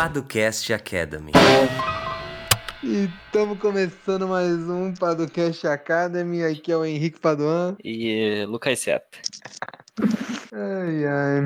Paducast Academy. E estamos começando mais um Paducast Academy. Aqui é o Henrique Paduan. E Lucas Sepp. Ai, ai.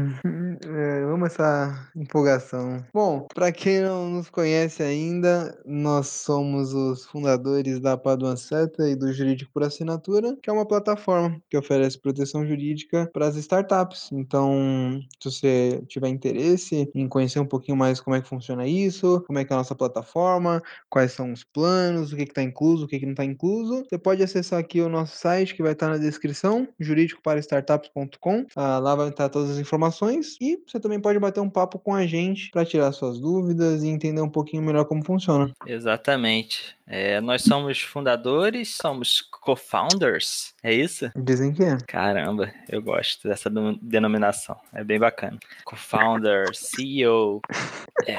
É, amo essa empolgação. Bom, para quem não nos conhece ainda, nós somos os fundadores da Paduan Seta e do Jurídico por Assinatura, que é uma plataforma que oferece proteção jurídica para as startups. Então, se você tiver interesse em conhecer um pouquinho mais como é que funciona isso, como é que é a nossa plataforma, quais são os planos, o que está incluso, o que, que não está incluso, você pode acessar aqui o nosso site que vai estar na descrição, jurídicoparastartups.com. Ah, lá vai estar todas as informações e você também pode bater um papo com a gente para tirar suas dúvidas e entender um pouquinho melhor como funciona. Exatamente. É, nós somos fundadores, somos co-founders, é isso? Dizem que é. Caramba, eu gosto dessa denominação, é bem bacana. Co-founder, CEO. É.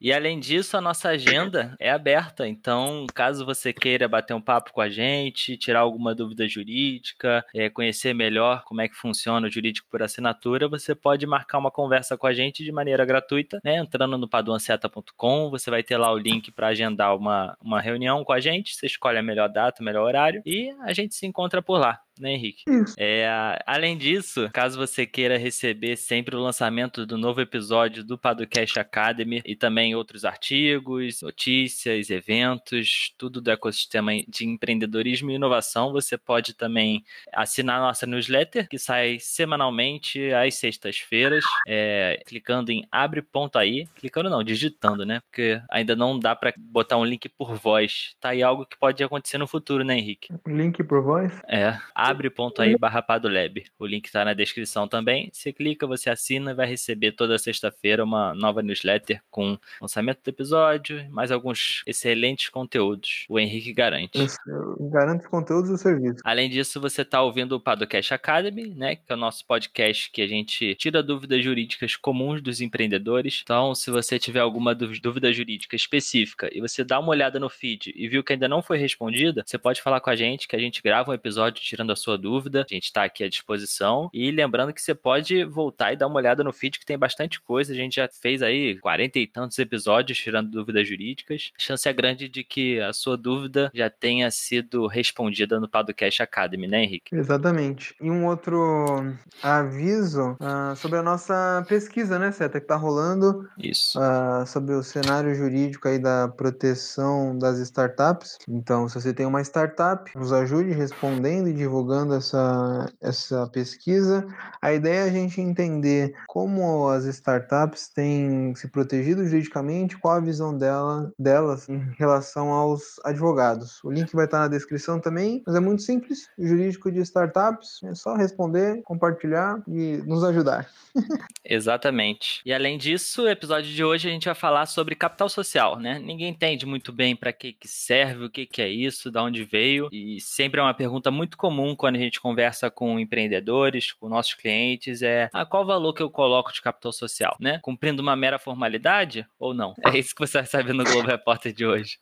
E além disso, a nossa agenda é aberta, então caso você queira bater um papo com a gente, tirar alguma dúvida jurídica, é, conhecer melhor como é que funciona o jurídico por assinatura, você pode marcar uma conversa com a gente de maneira gratuita, né? Entrando no paduanceta.com, você vai ter lá o link para agendar uma, uma reunião com a gente, você escolhe a melhor data, o melhor horário e a gente se encontra por lá lá. Né, Henrique? É, além disso, caso você queira receber sempre o lançamento do novo episódio do Padocast Academy e também outros artigos, notícias, eventos, tudo do ecossistema de empreendedorismo e inovação, você pode também assinar a nossa newsletter, que sai semanalmente às sextas-feiras, é, clicando em abre.aí, clicando não, digitando, né? Porque ainda não dá para botar um link por voz. Tá aí algo que pode acontecer no futuro, né, Henrique? Link por voz? É abre.aí barra Padolab. O link está na descrição também. Você clica, você assina e vai receber toda sexta-feira uma nova newsletter com lançamento do episódio, mais alguns excelentes conteúdos. O Henrique garante. Eu garanto conteúdos do serviço. Além disso, você está ouvindo o Padocast Academy, né? Que é o nosso podcast que a gente tira dúvidas jurídicas comuns dos empreendedores. Então, se você tiver alguma dúvida jurídica específica e você dá uma olhada no feed e viu que ainda não foi respondida, você pode falar com a gente que a gente grava um episódio tirando a sua dúvida. A gente está aqui à disposição. E lembrando que você pode voltar e dar uma olhada no feed, que tem bastante coisa. A gente já fez aí 40 e tantos episódios tirando dúvidas jurídicas. A chance é grande de que a sua dúvida já tenha sido respondida no Padocast Academy, né, Henrique? Exatamente. E um outro aviso uh, sobre a nossa pesquisa, né, Seta, que está rolando. Isso. Uh, sobre o cenário jurídico aí da proteção das startups. Então, se você tem uma startup, nos ajude respondendo e divulgando essa, essa pesquisa. A ideia é a gente entender como as startups têm se protegido juridicamente, qual a visão dela, delas em relação aos advogados. O link vai estar na descrição também, mas é muito simples. Jurídico de startups, é só responder, compartilhar e nos ajudar. Exatamente. E além disso, o episódio de hoje a gente vai falar sobre capital social, né? Ninguém entende muito bem para que, que serve, o que, que é isso, de onde veio, e sempre é uma pergunta muito comum quando a gente conversa com empreendedores, com nossos clientes, é ah, qual valor que eu coloco de capital social, né? Cumprindo uma mera formalidade ou não? É isso que você vai saber no Globo Repórter de hoje.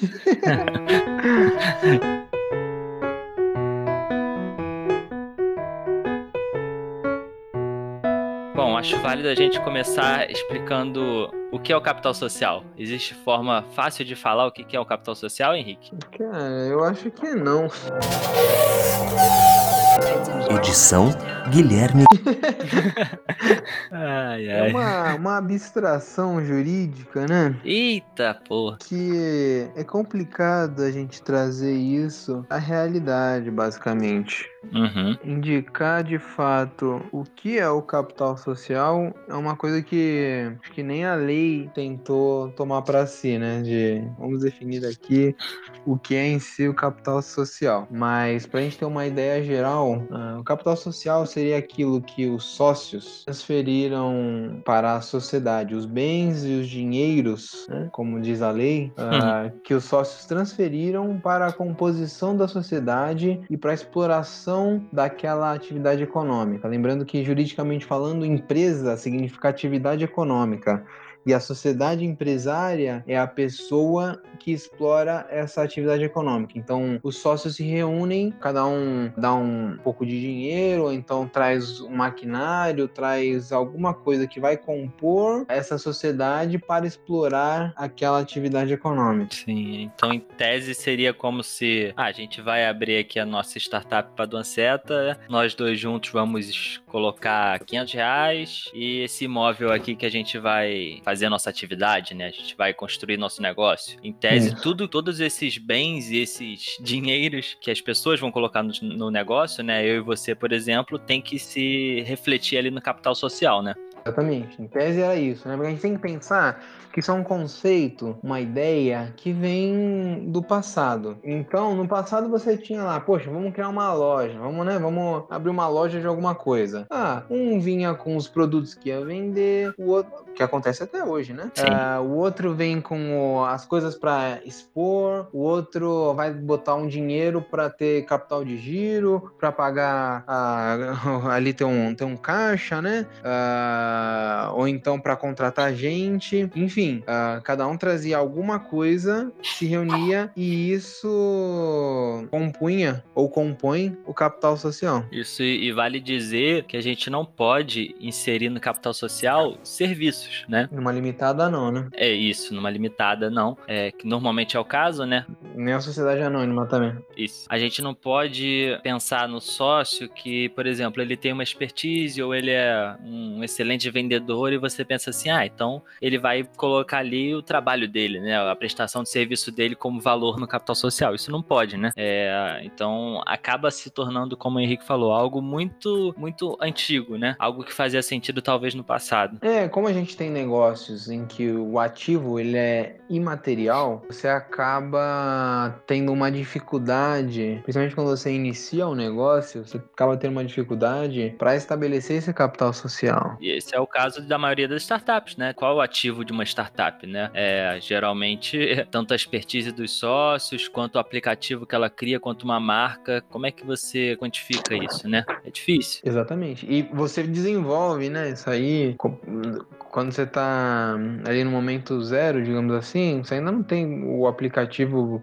acho válido a gente começar explicando o que é o capital social. Existe forma fácil de falar o que é o capital social, Henrique? Cara, eu acho que não. Edição Guilherme. ai, ai. É uma, uma abstração jurídica, né? Eita, porra. Que é complicado a gente trazer isso à realidade, basicamente. Uhum. Indicar de fato o que é o capital social é uma coisa que acho que nem a lei tentou tomar para si, né? De vamos definir aqui o que é em si o capital social. Mas para a gente ter uma ideia geral, uh, o capital social seria aquilo que os sócios transferiram para a sociedade, os bens e os dinheiros, né? como diz a lei, uh, uhum. que os sócios transferiram para a composição da sociedade e para a exploração daquela atividade econômica. Lembrando que, juridicamente falando, empresa significa atividade econômica. E a sociedade empresária é a pessoa que explora essa atividade econômica. Então, os sócios se reúnem, cada um dá um pouco de dinheiro, ou então traz um maquinário, traz alguma coisa que vai compor essa sociedade para explorar aquela atividade econômica. Sim, então em tese seria como se ah, a gente vai abrir aqui a nossa startup Paduanceta, nós dois juntos vamos colocar 500 reais e esse imóvel aqui que a gente vai fazer a nossa atividade, né? A gente vai construir nosso negócio. Em tese, tudo, todos esses bens e esses dinheiros que as pessoas vão colocar no, no negócio, né? Eu e você, por exemplo, tem que se refletir ali no capital social, né? Exatamente. Em tese era isso, né? Porque a gente tem que pensar que isso é um conceito, uma ideia que vem do passado. Então, no passado você tinha lá, poxa, vamos criar uma loja, vamos, né? Vamos abrir uma loja de alguma coisa. Ah, um vinha com os produtos que ia vender, o outro, que acontece até hoje, né? Ah, o outro vem com o- as coisas para expor, o outro vai botar um dinheiro para ter capital de giro, para pagar ah, ali tem um, tem um caixa, né? Ah, ou então para contratar gente, enfim, ah, cada um trazia alguma coisa, se reunia e isso compunha ou compõe o capital social. Isso, e e vale dizer que a gente não pode inserir no capital social serviços, né? Numa limitada não, né? É isso, numa limitada não. É que normalmente é o caso, né? Nem a sociedade anônima também. Isso. A gente não pode pensar no sócio que, por exemplo, ele tem uma expertise ou ele é um excelente vendedor e você pensa assim, ah, então ele vai colocar ali o trabalho dele, né? A prestação de serviço dele como valor no capital social. Isso não pode, né? É, então acaba se tornando, como o Henrique falou, algo muito, muito antigo, né? Algo que fazia sentido talvez no passado. É, como a gente tem negócios em que o ativo ele é imaterial, você acaba tendo uma dificuldade, principalmente quando você inicia um negócio, você acaba tendo uma dificuldade para estabelecer esse capital social. E esse é o caso da maioria das startups, né? Qual o ativo de uma startup, né? É geralmente tanto a expertise dos sócios, quanto o aplicativo que ela cria, quanto uma marca. Como é que você quantifica isso, né? É difícil. Exatamente. E você desenvolve, né, isso aí quando você tá ali no momento zero, digamos assim, você ainda não tem o aplicativo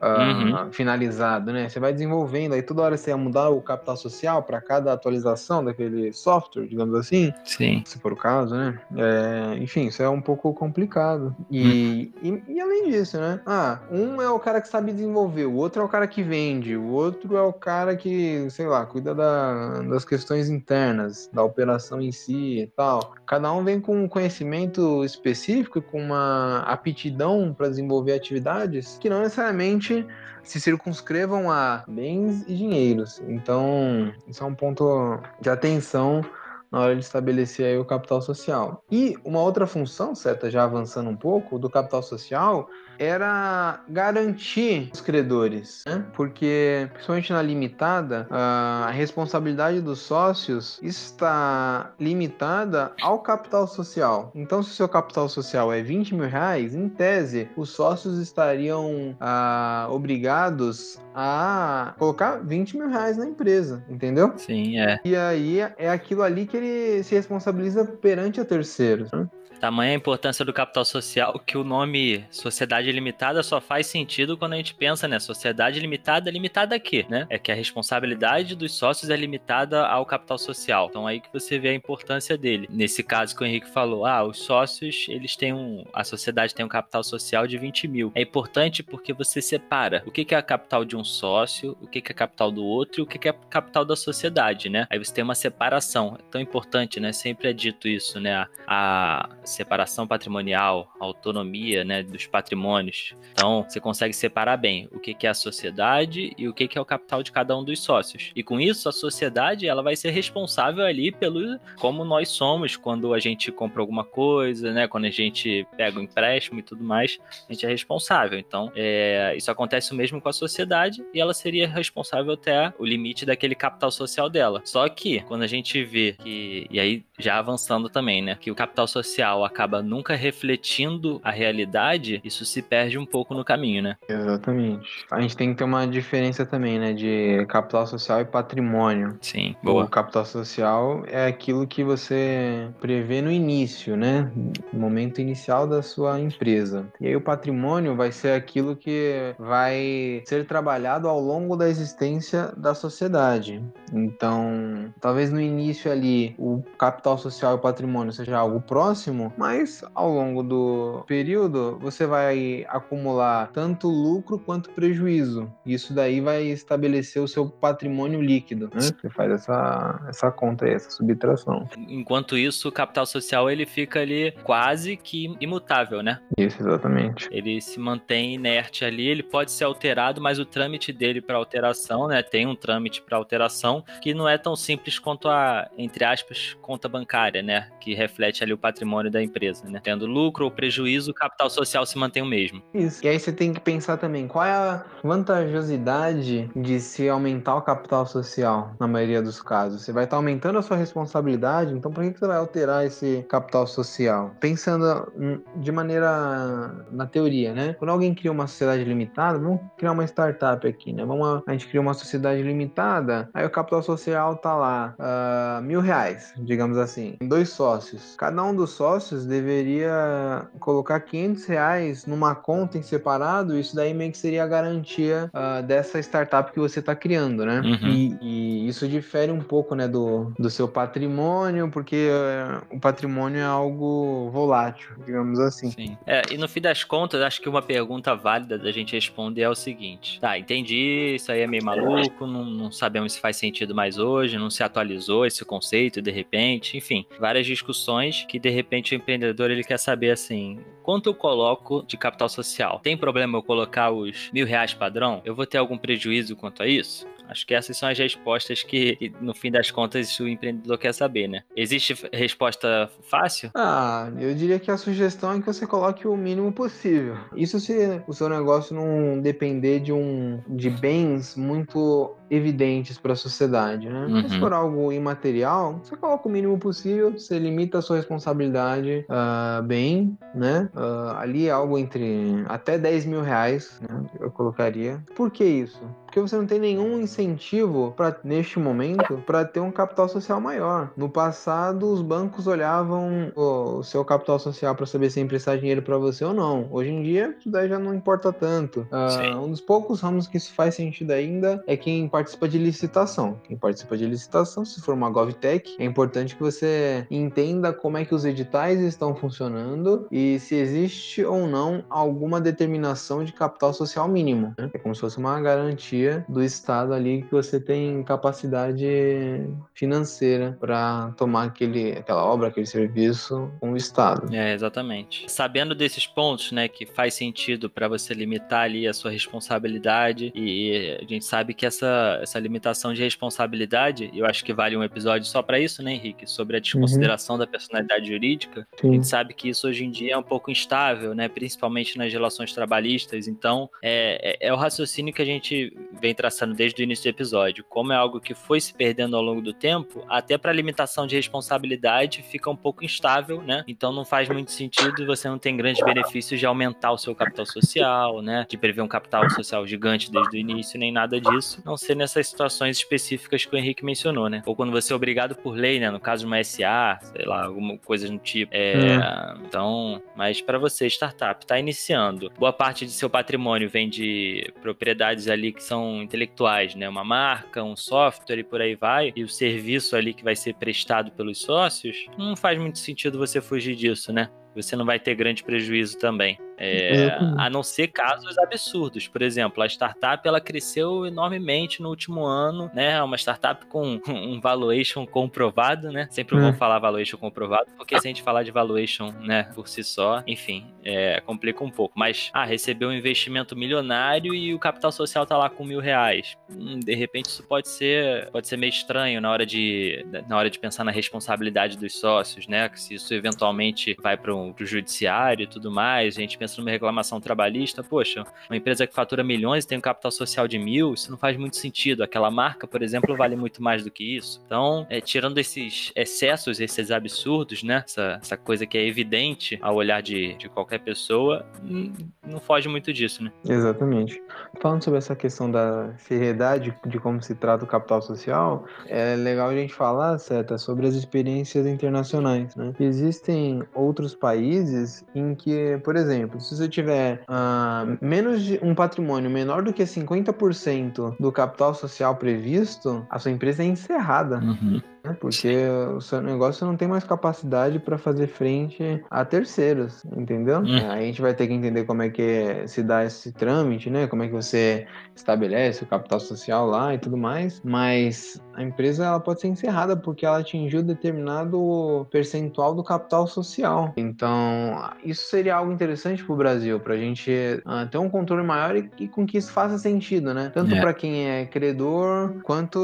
ah, finalizado, né? Você vai desenvolvendo, aí toda hora você ia mudar o capital social para cada atualização daquele software, digamos assim, Sim. se for o caso, né? É, enfim, isso é um pouco complicado. E, e, e além disso, né? Ah, um é o cara que sabe desenvolver, o outro é o cara que vende, o outro é o cara que, sei lá, cuida da- das questões internas, da operação em si e tal. Cada um vem com um conhecimento específico, com uma aptidão para desenvolver atividades que não necessariamente se circunscrevam a bens e dinheiros. Então, isso é um ponto de atenção na hora de estabelecer o capital social. E uma outra função, certa, já avançando um pouco, do capital social era garantir os credores, né? Porque, principalmente na limitada, a responsabilidade dos sócios está limitada ao capital social. Então, se o seu capital social é 20 mil reais, em tese, os sócios estariam ah, obrigados a colocar 20 mil reais na empresa, entendeu? Sim, é. E aí é aquilo ali que ele se responsabiliza perante a terceiros. Né? Tamanha a importância do capital social que o nome sociedade limitada só faz sentido quando a gente pensa, né? Sociedade limitada, limitada a quê, né? É que a responsabilidade dos sócios é limitada ao capital social. Então aí que você vê a importância dele. Nesse caso que o Henrique falou, ah, os sócios, eles têm um... A sociedade tem um capital social de 20 mil. É importante porque você separa o que é a capital de um sócio, o que é capital do outro e o que é capital da sociedade, né? Aí você tem uma separação. É tão importante, né? Sempre é dito isso, né? A separação patrimonial, a autonomia, né, dos patrimônios. Então, você consegue separar bem o que que é a sociedade e o que que é o capital de cada um dos sócios. E com isso, a sociedade, ela vai ser responsável ali pelo como nós somos quando a gente compra alguma coisa, né, quando a gente pega um empréstimo e tudo mais, a gente é responsável. Então, é, isso acontece o mesmo com a sociedade e ela seria responsável até o limite daquele capital social dela. Só que, quando a gente vê que, e aí já avançando também, né? Que o capital social acaba nunca refletindo a realidade, isso se perde um pouco no caminho, né? Exatamente. A gente tem que ter uma diferença também, né? De capital social e patrimônio. Sim, O boa. capital social é aquilo que você prevê no início, né? No momento inicial da sua empresa. E aí o patrimônio vai ser aquilo que vai ser trabalhado ao longo da existência da sociedade. Então, talvez no início ali o capital social e patrimônio seja algo próximo, mas ao longo do período você vai acumular tanto lucro quanto prejuízo. Isso daí vai estabelecer o seu patrimônio líquido, né? Você faz essa, essa conta aí, essa subtração. Enquanto isso, o capital social ele fica ali quase que imutável, né? Isso, exatamente. Ele se mantém inerte ali, ele pode ser alterado, mas o trâmite dele para alteração, né? Tem um trâmite para alteração que não é tão simples quanto a, entre aspas, conta bancária, né? Que reflete ali o patrimônio da empresa, né? Tendo lucro ou prejuízo, o capital social se mantém o mesmo. Isso. E aí você tem que pensar também qual é a vantajosidade de se aumentar o capital social, na maioria dos casos. Você vai estar aumentando a sua responsabilidade, então por que você vai alterar esse capital social? Pensando hum, de maneira na teoria, né? Quando alguém cria uma sociedade limitada, vamos criar uma startup aqui, né? Vamos, a gente cria uma sociedade limitada, aí o capital social tá lá, ah, mil reais, digamos assim, em dois sócios. Cada um dos sócios deveria colocar 500 reais numa conta em separado, isso daí meio que seria a garantia ah, dessa startup que você está criando, né? Uhum. E, e isso difere um pouco, né, do, do seu patrimônio, porque eh, o patrimônio é algo volátil, digamos assim. Sim. É, e no fim das contas, acho que uma pergunta válida da gente responder é o seguinte: tá, entendi, isso aí é meio maluco, não, não sabemos se faz sentido mais hoje, não se atualizou esse conceito de repente, enfim, várias discussões que de repente o empreendedor ele quer saber assim. Quanto eu coloco de capital social? Tem problema eu colocar os mil reais padrão? Eu vou ter algum prejuízo quanto a isso? Acho que essas são as respostas que, no fim das contas, o empreendedor quer saber, né? Existe resposta fácil? Ah, eu diria que a sugestão é que você coloque o mínimo possível. Isso se o seu negócio não depender de um de bens muito evidentes para a sociedade, né? Mas Se Uhum. for algo imaterial, você coloca o mínimo possível, você limita a sua responsabilidade ah, bem, né? Ah, ali é algo entre até 10 mil reais, né? Eu colocaria. Por que isso? Porque você não tem nenhum incentivo para neste momento para ter um capital social maior. No passado, os bancos olhavam o, seu capital social para saber se emprestar dinheiro para você ou não. Hoje em dia, isso daí já não importa tanto. Sim. um dos poucos ramos que isso faz sentido ainda é quem participa de licitação. Quem participa de licitação, se for uma GovTech, é importante que você entenda como é que os editais estão funcionando e se existe ou não alguma determinação de capital social mínimo. né? É como se fosse uma garantia do Estado ali que você tem capacidade financeira para tomar aquele, aquela obra, aquele serviço com o Estado. É, exatamente. Sabendo desses pontos, né, que faz sentido para você limitar ali a sua responsabilidade e a gente sabe que essa, essa limitação de responsabilidade, eu acho que vale um episódio só para isso, né, Henrique, sobre a desconsideração da personalidade jurídica. A Sim. gente sabe que isso hoje em dia é um pouco instável, né, principalmente nas relações trabalhistas. Então, é, é, é o raciocínio que a gente vem traçando desde o início do episódio. Como é algo que foi se perdendo ao longo do tempo, até para limitação de responsabilidade fica um pouco instável, né? Então não faz muito sentido, você não tem grandes benefícios de aumentar o seu capital social, né? De prever um capital social gigante desde o início, nem nada disso. Não ser nessas situações específicas que o Henrique mencionou, né? Ou quando você é obrigado por lei, né? No caso de uma SA, sei lá, alguma coisa do tipo. É, Então, mas para você, startup, tá iniciando. Boa parte de seu patrimônio vem de propriedades ali que são intelectuais, né? Uma marca, um software e por aí vai. E o serviço ali que vai ser prestado pelos sócios, não faz muito sentido você fugir disso, né? Você não vai ter grande prejuízo também. É, a não ser casos absurdos. Por exemplo, a startup ela cresceu enormemente no último ano, né? É Uma startup com um valuation comprovado, né? Sempre É. vou falar valuation comprovado, porque se a gente falar de valuation, né, por si só, enfim, é, complica um pouco. Mas, ah, recebeu um investimento milionário e o capital social tá lá com mil reais. Hum, de repente isso pode ser, pode ser meio estranho na hora de, na hora de pensar na responsabilidade dos sócios, né? Se isso eventualmente vai para pro judiciário e tudo mais, a gente pensa numa reclamação trabalhista, poxa, uma empresa que fatura milhões e tem um capital social de mil, isso não faz muito sentido. Aquela marca, por exemplo, vale muito mais do que isso. Então, é, tirando esses excessos, esses absurdos, né? Essa, essa coisa que é evidente ao olhar de, de qualquer pessoa, não foge muito disso, né? Exatamente. Falando sobre essa questão da seriedade de como se trata o capital social, é legal a gente falar, Seta, sobre as experiências internacionais. Né? Existem outros países em que, por exemplo, se você tiver uh, menos de um patrimônio menor do que 50% do capital social previsto, a sua empresa é encerrada. Uhum né? Porque o seu negócio não tem mais capacidade para fazer frente a terceiros, entendeu? Hum. Aí a gente vai ter que entender como é que se dá esse trâmite, né? Como é que você estabelece o capital social lá e tudo mais. Mas a empresa ela pode ser encerrada porque ela atingiu determinado percentual do capital social. Então, isso seria algo interessante para o Brasil, para a gente uh, ter um controle maior e, e, com que isso faça sentido, né? Tanto É. para quem é credor quanto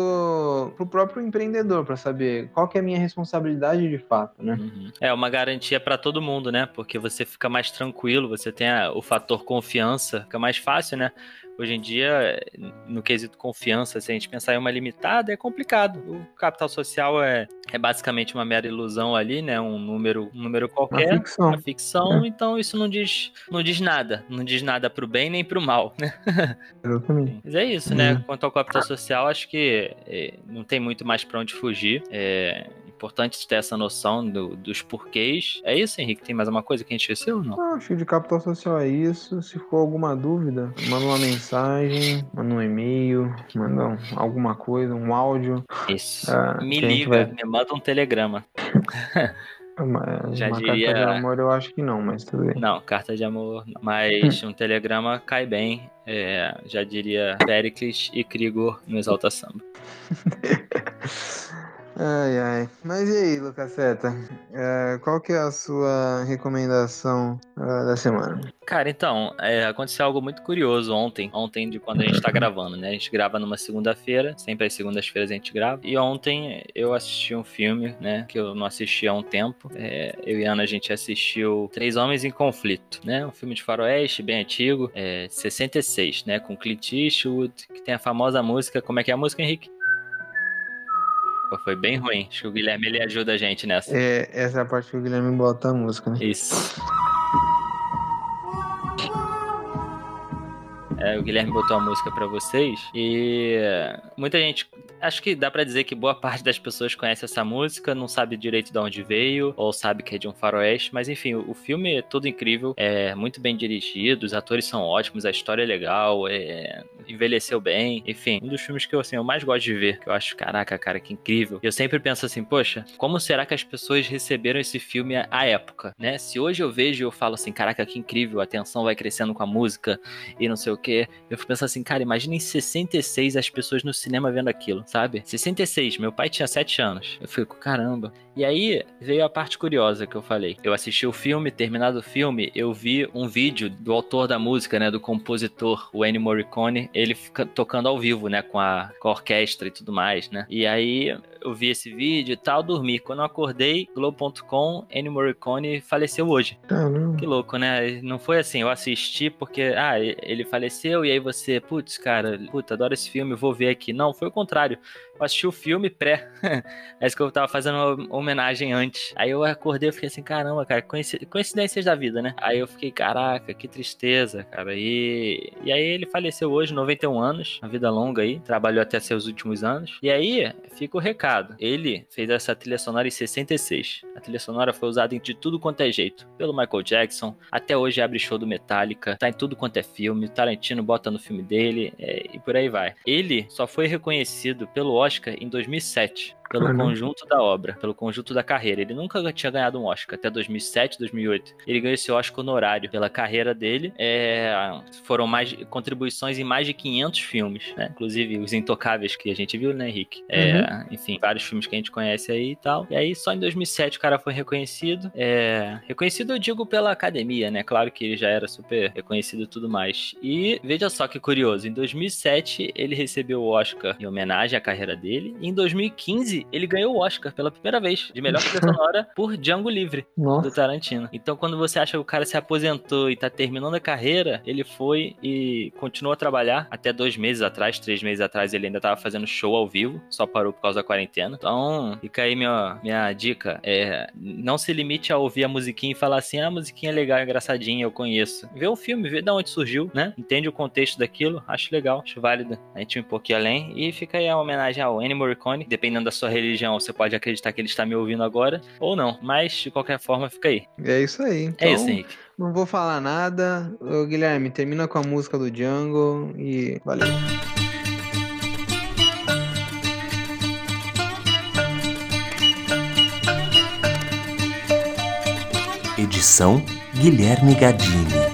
para o próprio empreendedor, para saber qual que é a minha responsabilidade de fato, né? Uhum. É uma garantia pra todo mundo, né? Porque você fica mais tranquilo, você tem a- o fator confiança, fica mais fácil, né? Hoje em dia, no quesito confiança, se a gente pensar em uma limitada, é complicado. O capital social é, é basicamente uma mera ilusão ali, né? Um número, um número Uma qualquer. ficção. Uma ficção, então isso não diz, não diz nada. Não diz nada pro bem nem pro mal, né? Exatamente. Mas é isso, né? Quanto ao capital social, acho que é, não tem muito mais pra onde fugir. É importante ter essa noção do- dos porquês. É isso, Henrique? Tem mais uma coisa que a gente esqueceu ou não? Ah, acho que de capital social é isso. Se for alguma dúvida, manda uma mensagem, manda um e-mail, manda um- alguma coisa, um áudio. Isso. Ah, me liga, vai- me manda um telegrama. Uma, Já uma diria- carta de amor eu acho que não, mas tudo bem. Não, carta de amor, não. mas um telegrama cai bem. É, já diria Pericles e Krigor no Exalta Samba. Ai, ai. Mas e aí, Lucaseta? É, qual que é a sua recomendação ah, da semana? Cara, então, é, aconteceu algo muito curioso ontem. Ontem de quando a gente tá gravando, né? A gente grava numa segunda-feira, sempre às segundas-feiras a gente grava. E ontem eu assisti um filme, né? Que eu não assisti há um tempo. É, eu e Ana, a gente assistiu Três Homens em Conflito, né? Um filme de faroeste, bem antigo, é, 66, né? Com Clint Eastwood, que tem a famosa música... Como é que é a música, Henrique? Foi bem ruim. Acho que o Guilherme, ele ajuda a gente nessa. É, essa é a parte que o Guilherme bota a música, né? Isso. É, o Guilherme botou a música pra vocês e muita gente, acho que dá pra dizer que boa parte das pessoas conhece essa música, não sabe direito de onde veio ou sabe que é de um faroeste, mas enfim, o filme é todo incrível, é muito bem dirigido, os atores são ótimos, a história é legal, é, envelheceu bem, enfim, um dos filmes que eu, assim, eu mais gosto de ver, que eu acho, caraca, cara, que incrível. Eu sempre penso assim, poxa, como será que as pessoas receberam esse filme à- à época, né? Se hoje eu vejo e eu falo assim, caraca, que incrível, a tensão vai crescendo com a música e não sei o que, eu fico pensando assim, cara, imagina em 66 as pessoas no cinema vendo aquilo, sabe? 66, meu pai tinha 7 anos. Eu fico, caramba. E aí veio a parte curiosa que eu falei. Eu assisti o filme, terminado o filme, eu vi um vídeo do autor da música, né, do compositor, o Ennio Morricone, ele fica tocando ao vivo, né, com a, com a orquestra e tudo mais, né? E aí eu vi esse vídeo e tal, dormi. Quando eu acordei, Globo.com, Ennio Morricone faleceu hoje. Caramba. Que louco, né? Não foi assim, eu assisti porque, ah, ele faleceu e aí você, putz, cara, puta, adoro esse filme, vou ver aqui. Não, foi o contrário. Eu assisti o filme pré. é isso que eu tava fazendo uma homenagem antes. Aí eu acordei e fiquei assim, caramba, cara, coinci- coincidências da vida, né? Aí eu fiquei, caraca, que tristeza, cara. E, e aí ele faleceu hoje, 91 anos, uma vida longa aí, trabalhou até seus últimos anos. E aí fica o recado. Ele fez essa trilha sonora em 66. A trilha sonora foi usada em de tudo quanto é jeito. Pelo Michael Jackson, até hoje abre show do Metallica, tá em tudo quanto é filme, Tarantino bota no filme dele, é, e por aí vai. Ele só foi reconhecido pelo Oscar em 2007. Pelo conjunto da obra, pelo conjunto da carreira. Ele nunca tinha ganhado um Oscar, até 2007, 2008. Ele ganhou esse Oscar honorário pela carreira dele. É, foram mais contribuições em mais de 500 filmes, né? Inclusive os Intocáveis que a gente viu, né, Henrique? É, Enfim, vários filmes que a gente conhece aí e tal. E aí, só em 2007 o cara foi reconhecido. É, reconhecido, eu digo, pela academia, né? Claro que ele já era super reconhecido e tudo mais. E veja só que curioso, em 2007 ele recebeu o Oscar em homenagem à carreira dele. E em 2015 2013, ele ganhou o Oscar pela primeira vez de melhor trilha sonora por Django Livre do Nossa. Tarantino. Então, quando você acha que o cara se aposentou e tá terminando a carreira, ele foi e continuou a trabalhar. Até dois meses atrás, três meses atrás, ele ainda tava fazendo show ao vivo, só parou por causa da quarentena. Então, fica aí minha, minha dica: é, não se limite a ouvir a musiquinha e falar assim, ah, a musiquinha é legal, engraçadinha, eu conheço. Vê o filme, vê de onde surgiu, né? Entende o contexto daquilo, acho legal, acho válido. A gente ir um pouquinho além. E fica aí a homenagem ao Ennio Morricone. Dependendo da sua religião, você pode acreditar que ele está me ouvindo agora, ou não. Mas, de qualquer forma, fica aí. É isso aí. Então, É isso, Henrique. Não vou falar nada. Ô, Guilherme, termina com a música do Django e valeu. Edição Guilherme Gadini.